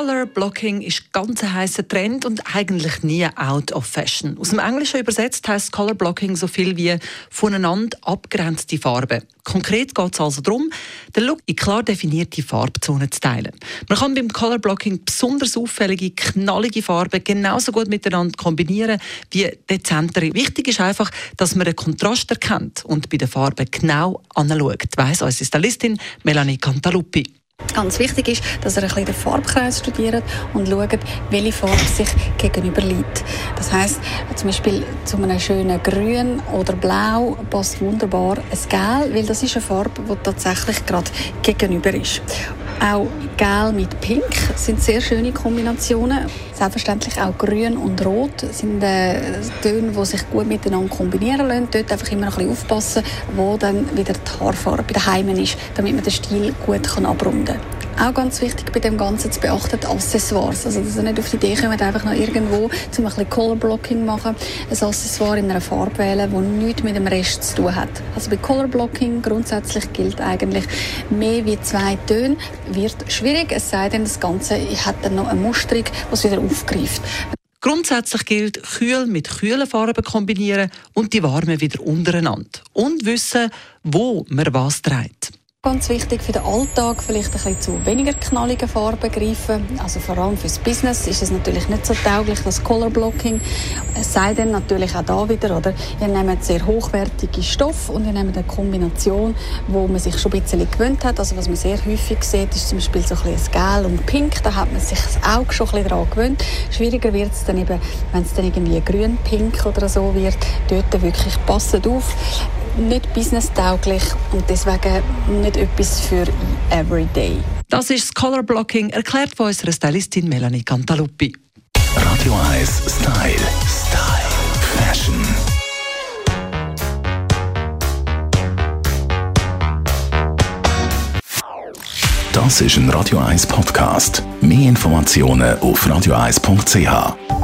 Color Blocking ist ganz ein heißer Trend und eigentlich nie out of fashion. Aus dem Englischen übersetzt heißt Color Blocking so viel wie voneinander abgrenzte Farben. Konkret geht es also darum, den Look in klar definierte Farbzonen zu teilen. Man kann beim Color Blocking besonders auffällige, knallige Farben genauso gut miteinander kombinieren wie dezentere. Wichtig ist einfach, dass man den Kontrast erkennt und bei den Farben genau anschaut, weiss unsere Stylistin Melanie Cantaluppi. Ganz wichtig ist, dass er ein bisschen den Farbkreis studiert und schaut, welche Farbe sich gegenüber liegt. Das heißt, zum Beispiel zu einem schönen Grün oder Blau passt wunderbar ein Gel, weil das ist eine Farbe, die tatsächlich gerade gegenüber ist. Auch Gel mit Pink sind sehr schöne Kombinationen. Selbstverständlich auch Grün und Rot sind äh, Töne, die sich gut miteinander kombinieren lassen. Dort einfach immer ein bisschen aufpassen, wo dann wieder die Haarfarbe Heimen ist, damit man den Stil gut abrunden kann. Auch ganz wichtig bei dem Ganzen zu beachten, die Accessoires. Also, dass ihr nicht auf die Idee kommt, einfach noch irgendwo zum ein bisschen Color Blocking machen, ein Accessoire in einer Farbe wählen, das nichts mit dem Rest zu tun hat. Also bei Color Blocking grundsätzlich gilt eigentlich, mehr wie zwei Töne wird schwierig, es sei denn, das Ganze hat dann noch eine Musterung, die es wieder aufgreift. Grundsätzlich gilt, kühl mit kühlen Farben kombinieren und die warmen wieder untereinander. Und wissen, wo man was trägt. Ganz wichtig für den Alltag, vielleicht ein bisschen zu weniger knalligen Farben greifen. Also vor allem fürs Business ist es natürlich nicht so tauglich, das Color Blocking. Es sei denn natürlich auch da wieder, oder? Ihr nehmt sehr hochwertige Stoff und ihr nehmt eine Kombination, wo man sich schon ein bisschen gewöhnt hat. Also was man sehr häufig sieht, ist zum Beispiel so ein bisschen Gel und Pink. Da hat man sich das Auge schon ein bisschen daran gewöhnt. Schwieriger wird es dann eben, wenn es dann irgendwie grün-pink oder so wird. Dort wirklich passend auf nicht businesstauglich und deswegen nicht etwas für Everyday. Das ist das Color Blocking, erklärt von unserer Stylistin Melanie Cantaluppi. Radio 1 Style. Style. Fashion. Das ist ein Radio 1 Podcast. Mehr Informationen auf radio1.ch.